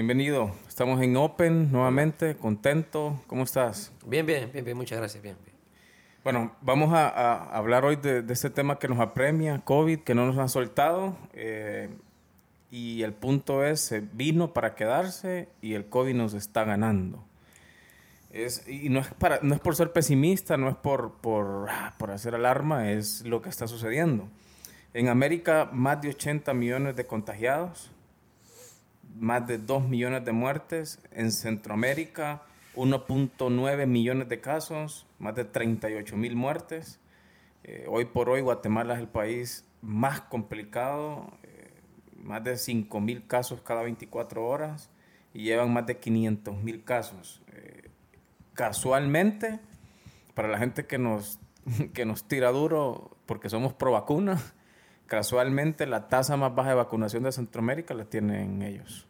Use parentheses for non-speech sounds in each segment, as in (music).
bienvenido. Estamos en Open nuevamente, contento. ¿Cómo estás? Bien, bien, bien, bien, muchas gracias, bien, bien. Bueno, vamos a, a hablar hoy de, de, este tema que nos apremia, COVID, que no nos ha soltado. Eh, y el punto es, se vino para quedarse y el COVID nos está ganando. Es, y no es, para, no es por ser pesimista, no es por, por, por hacer alarma, es lo que está sucediendo. En América, más de 80 millones de contagiados, más de 2 millones de muertes. En Centroamérica, 1.9 millones de casos, más de 38 mil muertes. Eh, hoy por hoy Guatemala es el país más complicado, eh, más de 5 mil casos cada 24 horas y llevan más de 500 mil casos. Eh, casualmente, para la gente que nos, (laughs) que nos tira duro porque somos pro vacuna, casualmente la tasa más baja de vacunación de Centroamérica la tienen ellos.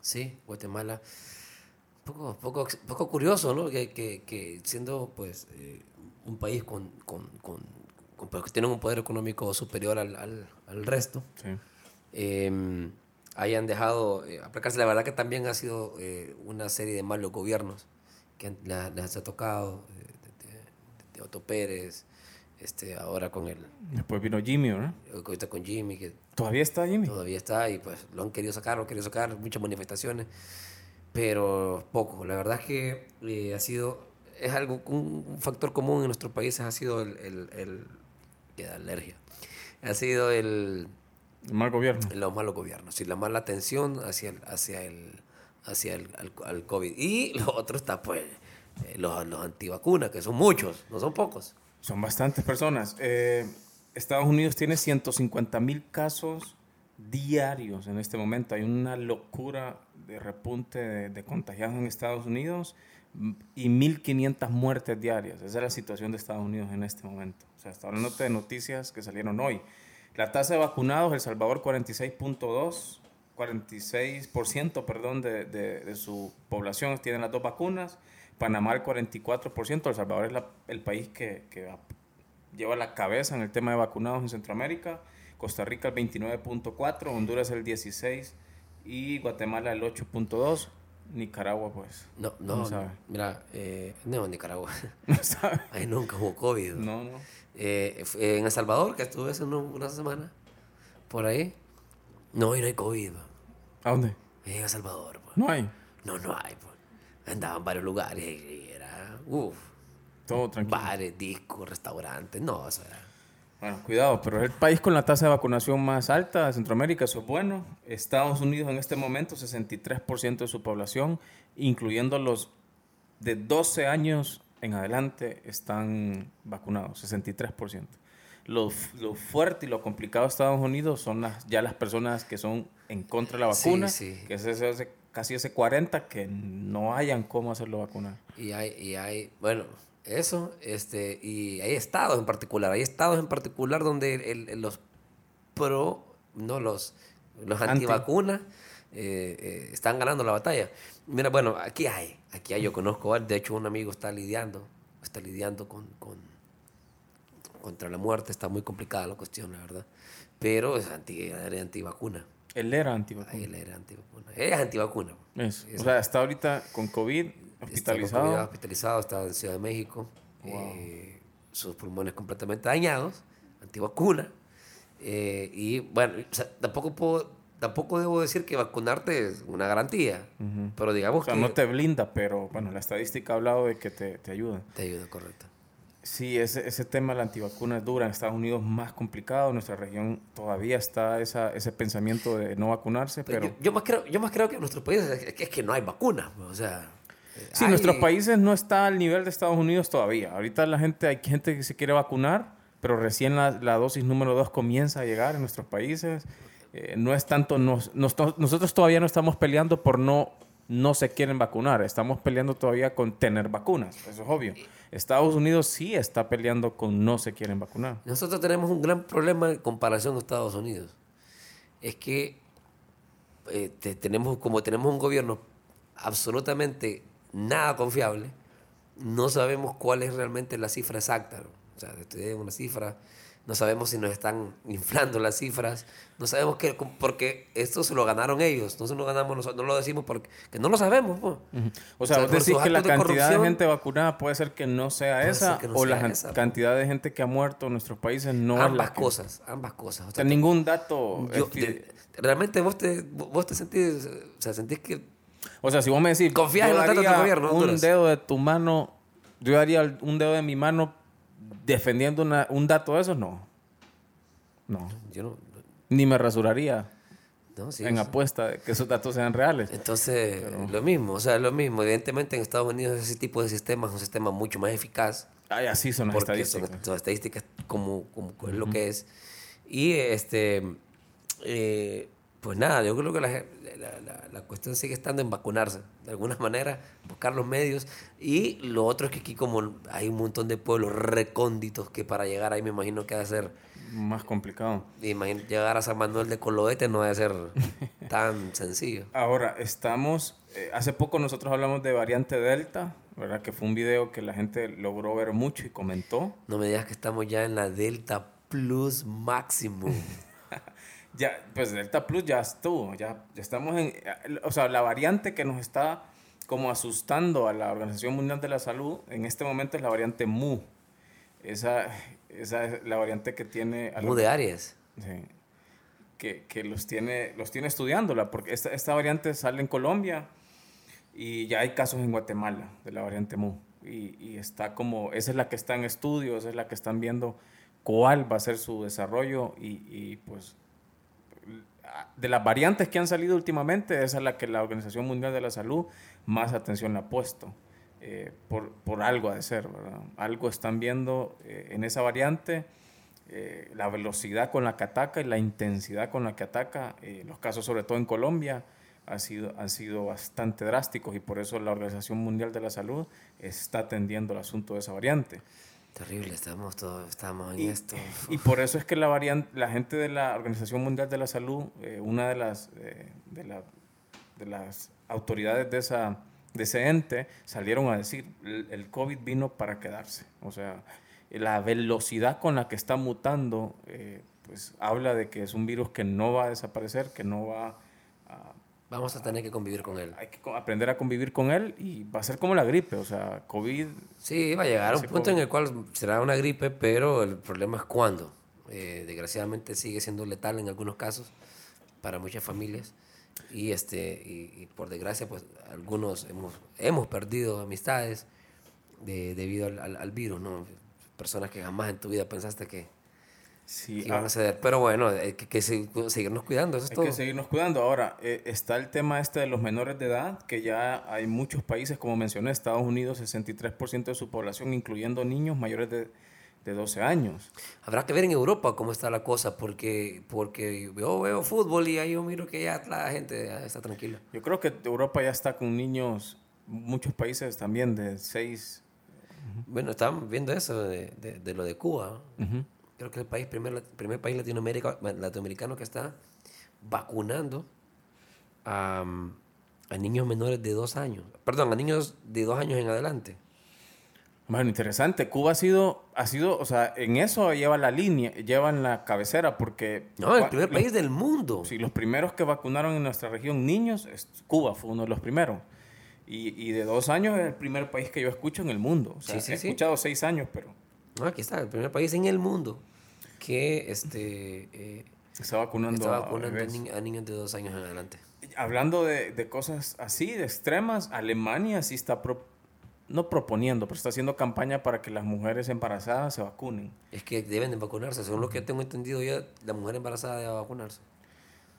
Sí, Guatemala. Poco, poco, poco curioso, ¿no? Que, que, que siendo pues eh, un país con, con, con, con pues, que tienen un poder económico superior al, al, al resto, Sí. eh, hayan dejado eh, aplacarse. La verdad que también ha sido eh, una serie de malos gobiernos que les ha tocado, eh, de, de- de Otto Pérez, este, ahora con el, Después vino Jimmy, ¿no? ahorita con Jimmy, que ¿Todavía está Jimmy? todavía está y pues lo han querido sacar, lo han querido sacar, muchas manifestaciones, pero poco. La verdad es que eh, ha sido, es algo, un, un factor común en nuestros países ha sido el, el, el que da alergia, ha sido el, El mal gobierno. los malos gobiernos y la mala atención hacia el, hacia el, hacia el al, al COVID. Y lo otro está pues eh, los, los antivacunas, que son muchos, no son pocos. Son bastantes personas. Eh, Estados Unidos tiene 150 mil casos diarios en este momento. Hay una locura de repunte de, de contagiados en Estados Unidos y 1.500 muertes diarias. Esa es la situación de Estados Unidos en este momento. O sea, está hablando de noticias que salieron hoy. La tasa de vacunados, El Salvador 46.2, 46% perdón, de, de, de su población tiene las dos vacunas. Panamá el 44%. El Salvador es la- el país que, que va- lleva la cabeza en el tema de vacunados en Centroamérica. Costa Rica el 29.4, Honduras el 16 y Guatemala el 8.2. Nicaragua pues No, no, No sabe. Mira, eh, no, Nicaragua. (laughs) no sabe. Ahí nunca hubo COVID. No, no. Eh, en El Salvador, que estuve hace una semana, por ahí. No, y no hay COVID. ¿A dónde? En El Salvador. va. No hay. No, no hay. va. Andaba en varios lugares y era, uff, Todo tranquilo. bares, discos, restaurantes. No, o sea, Bueno, cuidado, pero es el país con la tasa de vacunación más alta de Centroamérica, eso es bueno. Estados Unidos en este momento, 63% de su población, incluyendo los de 12 años en adelante, están vacunados, 63%. Lo, lo fuerte y lo complicado de Estados Unidos son las, ya las personas que son en contra de la Sí, vacuna, sí. que es ese, ese- casi ese 40 que no hayan cómo hacerlo vacunar. y hay, y hay, bueno, eso, este, y hay estados en particular, hay estados en particular donde el- el- los pro, no los, los Anti. antivacunas eh, eh, están ganando la batalla. Mira, bueno, aquí hay, aquí hay, yo conozco, de hecho un amigo está lidiando, está lidiando con, con contra la muerte, está muy complicada la cuestión, la verdad, pero es anti, antivacuna, Él era antivacuna. él era antivacuna, es antivacuna. Eso. Eso. O sea, está ahorita con COVID, Está hospitalizado. COVID, hospitalizado, está en Ciudad de México. eh, sus pulmones completamente dañados, antivacuna. eh, y bueno, o sea, tampoco puedo, tampoco debo decir que vacunarte es una garantía. Pero digamos O sea, que no te blinda, pero bueno, la estadística ha hablado de que te, te ayuda. te ayuda, correcto. Sí, ese, ese tema de la antivacuna es dura. En Estados Unidos más complicado. En nuestra región todavía está esa, ese pensamiento de no vacunarse, Pero pero... yo, yo más creo, yo más creo que en nuestros países es que, es que no hay vacunas. pues, O sea, eh, Sí, hay- nuestros países no está al nivel de Estados Unidos todavía. Ahorita la gente, hay gente que se quiere vacunar, pero recién la, la dosis número 2 comienza a llegar en nuestros países. Eh, no es tanto, nos- nos- nosotros todavía no estamos peleando por no, no se quieren vacunar, estamos peleando todavía con tener vacunas, eso es obvio. Estados Unidos sí está peleando con no se quieren vacunar. Nosotros tenemos un gran problema en comparación a Estados Unidos. Es que eh, te- tenemos, como tenemos un gobierno absolutamente nada confiable, no sabemos cuál es realmente la cifra exacta. O sea, te una cifra, no sabemos si nos están inflando las cifras, no sabemos qué, porque esto se lo ganaron ellos, no se lo ganamos nosotros, no lo decimos porque no lo sabemos. Pues. O sea, vos decís que la cantidad de gente vacunada puede ser que no sea esa, o la cantidad de gente que ha muerto en nuestros países no ambas es la cosas, ambas cosas. O sea, ningún dato. realmente vos te, vos te sentís, o sea, sentís que. O sea, si vos me decís. Confías en los datos del gobierno. Un dedo de tu mano, yo daría un dedo de mi mano defendiendo un dato de esos, no. No. Yo no. Ni me rasuraría. en apuesta de que esos datos sean reales. Entonces, lo mismo, o sea, lo mismo. Evidentemente en Estados Unidos ese tipo de sistemas es un sistema mucho más eficaz. Ay, así son las estadísticas. Son, estadísticas como, como es lo que es. Y este, eh, pues nada, yo creo que la, la, cuestión sigue estando en vacunarse, de alguna manera, buscar los medios. Y lo otro es que aquí como hay un montón de pueblos recónditos que para llegar ahí me imagino que va a ser... Más complicado. Imagino, llegar a San Manuel de Coloete no va a ser (laughs) tan sencillo. Ahora, estamos... Eh, hace poco nosotros hablamos de variante Delta, ¿verdad? Que fue un video que la gente logró ver mucho y comentó. No me digas que estamos ya en la Delta Plus máximo. (laughs) ya, pues Delta Plus ya estuvo, ya, ya estamos en, o sea, la variante que nos está como asustando a la Organización Mundial de la Salud en este momento es la variante MU. Esa, esa es la variante que tiene... MU de Aries. Sí. Que, que, los, tiene, los tiene estudiándola, porque esta, esta variante sale en Colombia y ya hay casos en Guatemala de la variante MU. Y, y, está como, esa es la que está en estudio, esa es la que están viendo cuál va a ser su desarrollo y, y pues de las variantes que han salido últimamente, esa es la que la Organización Mundial de la Salud más atención le ha puesto. Eh, por, por, algo ha de ser, ¿verdad? Algo están viendo eh, en esa variante, eh, la velocidad con la que ataca y la intensidad con la que ataca, los casos sobre todo en Colombia ha sido, han sido bastante drásticos y por eso la Organización Mundial de la Salud está atendiendo el asunto de esa variante. Terrible, estamos todos, estamos en esto. (laughs) Y por eso es que la variante, la gente de la Organización Mundial de la Salud, eh, una de las, eh, de, la, de, las autoridades de, esa, de ese ente salieron a decir, el, COVID vino para quedarse. O sea, la velocidad con la que está mutando, eh, pues habla de que es un virus que no va a desaparecer, que no va a Vamos a tener que convivir con él. Hay que aprender a convivir con él y va a ser como la gripe, o sea, COVID. Sí, va a llegar a un punto en el cual será una gripe, pero el problema es cuándo. Eh, desgraciadamente sigue siendo letal en algunos casos para muchas familias y este y, por desgracia pues algunos hemos, hemos perdido amistades debido al, al virus, ¿no? Personas que jamás en tu vida pensaste que, Sí, van a ceder. Pero bueno, hay que, seguirnos cuidando, eso es hay que seguirnos cuidando. Ahora, eh, está el tema este de los menores de edad, que ya hay muchos países, como mencioné, Estados Unidos, 63% de su población, incluyendo niños mayores de, de 12 años. Habrá que ver en Europa cómo está la cosa, porque, porque yo veo fútbol y ahí yo miro que ya la gente está tranquila. Yo creo que Europa ya está con niños, muchos países también de 6... Bueno, estamos viendo eso de, de, lo de Cuba creo que es el país, primer, primer país Latinoamérica, latinoamericano que está vacunando a, a, niños menores de dos años. Perdón, a niños de dos años en adelante. Bueno, interesante. Cuba ha sido, ha sido, o sea, en eso lleva la línea, llevan la cabecera, porque... No, el primer país del mundo. Sí, los primeros que vacunaron en nuestra región niños, Cuba fue uno de los primeros. Y, y, de dos años es el primer país que yo escucho en el mundo. O sea, he escuchado seis años, pero... No, aquí está, el primer país en el mundo que este, eh, está vacunando, a, niños de dos años en adelante. Hablando de, de cosas así, de extremas, Alemania sí está no proponiendo, pero está haciendo campaña para que las mujeres embarazadas se vacunen. Es que deben de vacunarse, según lo que tengo entendido ya, la mujer embarazada debe vacunarse.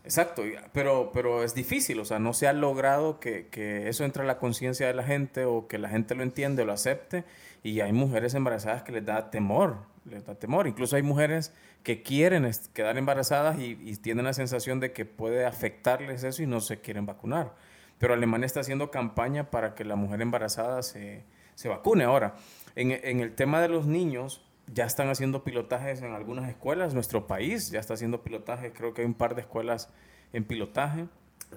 Exacto, pero, pero es difícil, o sea, no se ha logrado que, que eso entre a la conciencia de la gente o que la gente lo entiende o lo acepte y hay mujeres embarazadas que les da temor, les da temor. Incluso hay mujeres que quieren quedar embarazadas y, tienen la sensación de que puede afectarles eso y no se quieren vacunar. Pero Alemania está haciendo campaña para que la mujer embarazada se, vacune. Ahora, en, en el tema de los niños, ya están haciendo pilotajes en algunas escuelas. Nuestro país ya está haciendo pilotaje. Creo que hay un par de escuelas en pilotaje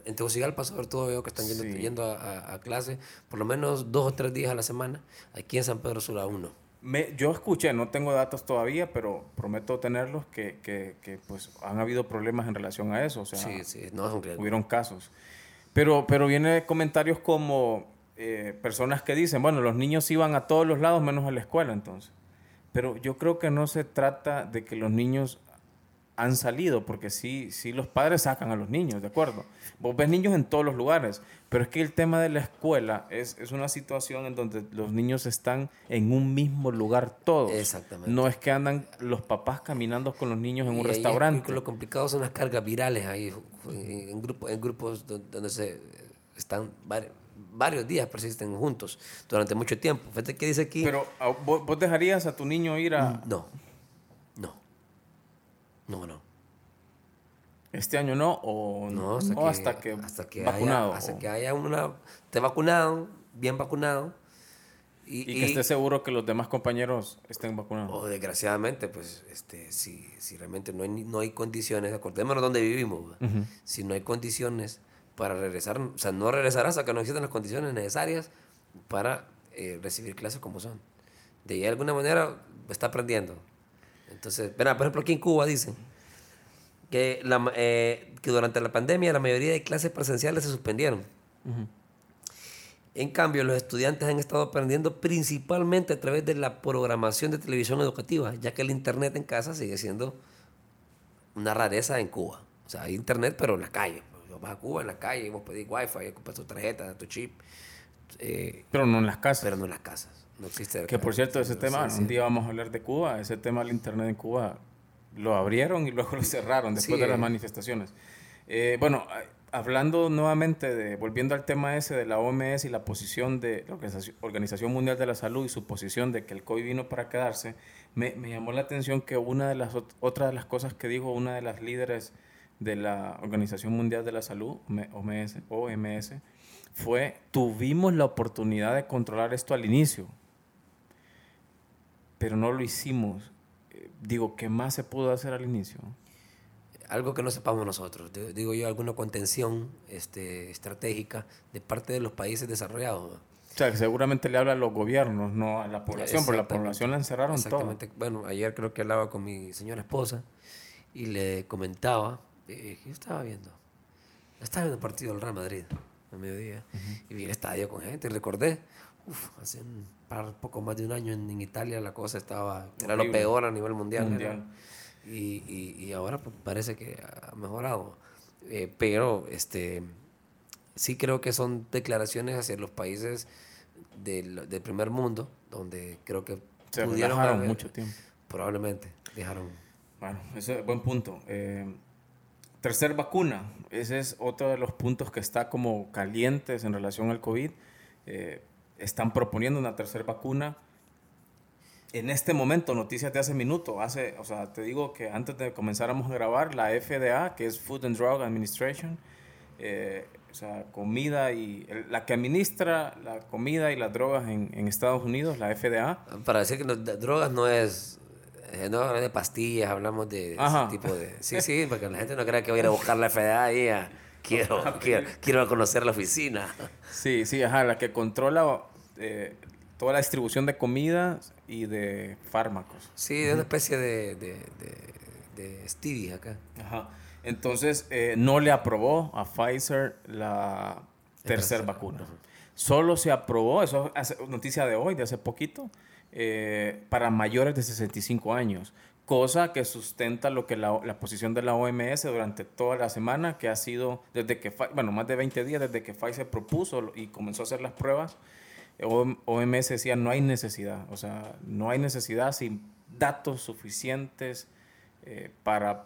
en Tegucigalpa, sobre todo veo que están yendo, yendo a, clase por lo menos dos o tres días a la semana. Aquí en San Pedro Sula uno. Me, yo escuché, no tengo datos todavía, pero prometo tenerlos, que, que, que, pues han habido problemas en relación a eso. O sea, Sí, sí, no es un riesgo. hubieron casos. Pero, pero viene comentarios como eh, personas que dicen, bueno, los niños iban a todos los lados menos a la escuela entonces. Pero yo creo que no se trata de que los niños han salido, porque sí, sí los padres sacan a los niños, ¿de acuerdo? Vos ves niños en todos los lugares, pero es que el tema de la escuela es, es una situación en donde los niños están en un mismo lugar todos. Exactamente. No es que andan los papás caminando con los niños en Y un restaurante. Lo complicado son las cargas virales ahí, en, grupo- en grupos don- donde se están vari- varios días persisten juntos durante mucho tiempo. Fíjate que dice aquí. Pero ¿a- ¿vos, dejarías a tu niño ir a no, no, no. este año no o No, hasta, o que, hasta que, hasta que vacunado haya, hasta o- que haya una, esté vacunado, bien vacunado. Y, y que esté seguro que los demás compañeros estén vacunados. o desgraciadamente, pues, este, si, si realmente no hay, no hay condiciones, acordémonos dónde vivimos, si no hay condiciones para regresar, o sea, no regresar hasta que no existan las condiciones necesarias para eh, recibir clases como son. De alguna manera está aprendiendo. Entonces, verá, por ejemplo, aquí en Cuba dicen que, la, ma- eh, que durante la pandemia la mayoría de clases presenciales se suspendieron. En cambio, los estudiantes han estado aprendiendo principalmente a través de la programación de televisión educativa, ya que el Internet en casa sigue siendo una rareza en Cuba. O sea, hay Internet, pero en la calle. Pues, Vas a Cuba en la calle, vos pedís Wi-Fi, compras tu tarjeta, tu chip, eh, Pero no en las casas. pero no en las casas. No existe. que por cierto, ese Sí, tema, un día vamos a hablar de Cuba, ese tema del internet en Cuba lo abrieron y luego (laughs) lo cerraron después Sí, de las manifestaciones. Eh, bueno, hablando nuevamente de, volviendo al tema ese de la OMS y la posición de la Organización, Mundial de la Salud y su posición de que el COVID vino para quedarse, me, me llamó la atención que una de las ot- otra de las cosas que dijo una de las líderes de la Organización Mundial de la Salud, OMS, OMS fue, tuvimos la oportunidad de controlar esto al inicio, pero no lo hicimos. Eh, Digo, ¿qué más se pudo hacer al inicio? algo que no sepamos nosotros. Di- Digo yo, alguna contención este, estratégica de parte de los países desarrollados. O sea, que seguramente le habla a los gobiernos, no a la población, porque la población la encerraron todo. Exactamente. Bueno, ayer creo que hablaba con mi señora esposa y le comentaba, eh, yo estaba viendo, estaba viendo el partido del Real Madrid a mediodía y vi el estadio con gente y recordé, uf, hace un par, poco más de un año en, en Italia la cosa estaba, era lo Horrible. peor a nivel mundial. Mundial. Y, y, y ahora pues, parece que ha mejorado. Eh, pero este sí creo que son declaraciones hacia los países del, del primer mundo, donde creo que Se pudieron haber- mucho tiempo. Probablemente dejaron. Bueno, ese es buen punto. Eh, tercer vacuna, ese es otro de los puntos que está como calientes en relación al COVID. Eh, están proponiendo una tercera vacuna. En este momento, noticias de hace minuto, hace, o sea, te digo que antes de comenzáramos a grabar, la FDA, que es Food and Drug Administration, eh, o sea, comida y el- la que administra la comida y las drogas en, en Estados Unidos, la FDA, Para decir que de drogas no es. eh, No hablamos de pastillas, hablamos de ese tipo de. Sí, (laughs) sí, porque la gente no crea que voy a ir a buscar la FDA ahí. a- quiero, (laughs) quiero, quiero conocer la oficina. Sí, sí, ajá, la que controla eh, toda la distribución de comidas y de fármacos. Sí, de una especie de, de, de, de Stevie acá. Ajá. Entonces, eh, no le aprobó a Pfizer la tercera vacuna. Solo se aprobó, eso es noticia de hoy, de hace poquito, eh, para mayores de 65 años. Cosa que sustenta lo que la, la posición de la OMS durante toda la semana, que ha sido desde que, bueno, más de 20 días desde que Pfizer propuso y comenzó a hacer las pruebas. OM- OMS decía no hay necesidad, o sea, no hay necesidad sin datos suficientes eh, para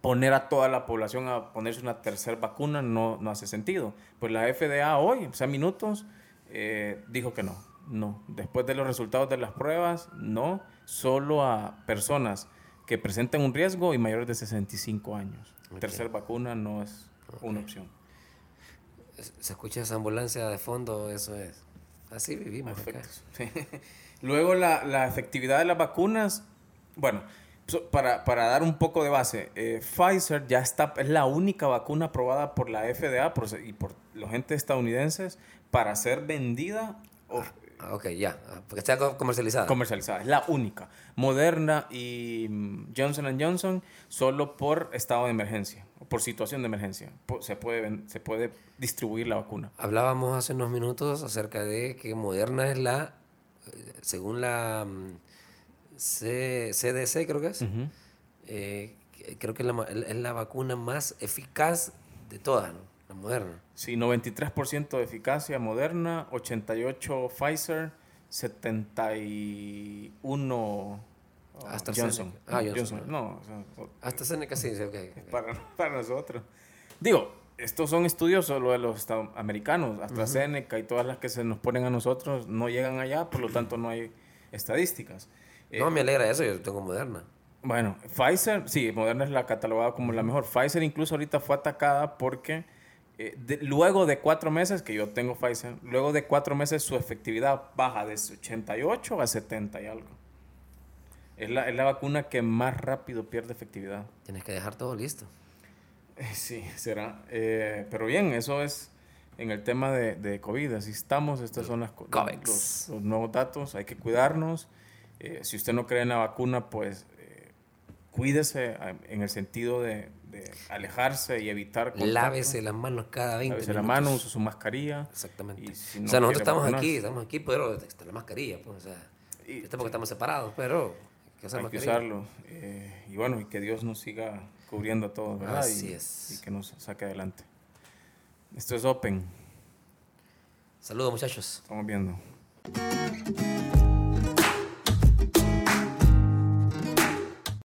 poner a toda la población a ponerse una tercera vacuna no, no hace sentido. Pues la FDA hoy, o sea, minutos, eh, dijo que no, no. Después de los resultados de las pruebas, no, solo a personas que presenten un riesgo y mayores de 65 años. Tercera vacuna no es una opción. Se escucha esa ambulancia de fondo, eso es. Así vivimos acá. Efectos. Sí. (laughs) Luego la, la efectividad de las vacunas, bueno, para, para dar un poco de base, eh, Pfizer ya está, es la única vacuna aprobada por la FDA por, y por los entes estadounidenses para ser vendida o- Ah, ok, ya. Ah, Porque está co- comercializada. comercializada. Es la única. Moderna y mm, Johnson Johnson solo por estado de emergencia, por situación de emergencia. Se puede, se puede distribuir la vacuna. Hablábamos hace unos minutos acerca de que Moderna es la, según la mm, C- CDC creo que es, eh, creo que es la, es la vacuna más eficaz de todas, ¿no? La Moderna. Sí, 93% de eficacia Moderna, 88 Pfizer, 71 ah, AstraZeneca. Johnson. Ah, Johnson. No, o sea, Hasta Seneca sí, sí, para, (laughs) para nosotros. Digo, estos son estudios solo de los americanos. AstraZeneca y todas las que se nos ponen a nosotros no llegan allá, por lo tanto no hay estadísticas. Eh, No, me alegra eso, yo tengo Moderna. bueno, Pfizer, sí, Moderna es la catalogada como la mejor. Pfizer incluso ahorita fue atacada porque eh, de- luego de cuatro meses, que yo tengo Pfizer, luego de cuatro meses su efectividad baja de 88 a 70 y algo. Es la, es la vacuna que más rápido pierde efectividad. Tienes que dejar todo listo. Eh, Sí, será. Eh, pero bien, eso es en el tema de, de COVID. Así estamos. Estas son las, los, los nuevos datos. Hay que cuidarnos. Eh, si usted no cree en la vacuna, pues cuídese en el sentido de, de alejarse y evitar contacto. Lávese las manos cada 20 Lávese la minutos. mano, use su mascarilla. Exactamente. Si o no sea, nosotros estamos vacunarse. aquí, estamos aquí, pero está la mascarilla, pues, o sea, Y- está porque estamos separados, pero hay que usar Hay que usarlo. Eh, y bueno, y que Dios nos siga cubriendo a todos, ¿verdad? Así y, es. Y que nos saque adelante. Esto es Open. Saludos, muchachos. Estamos viendo.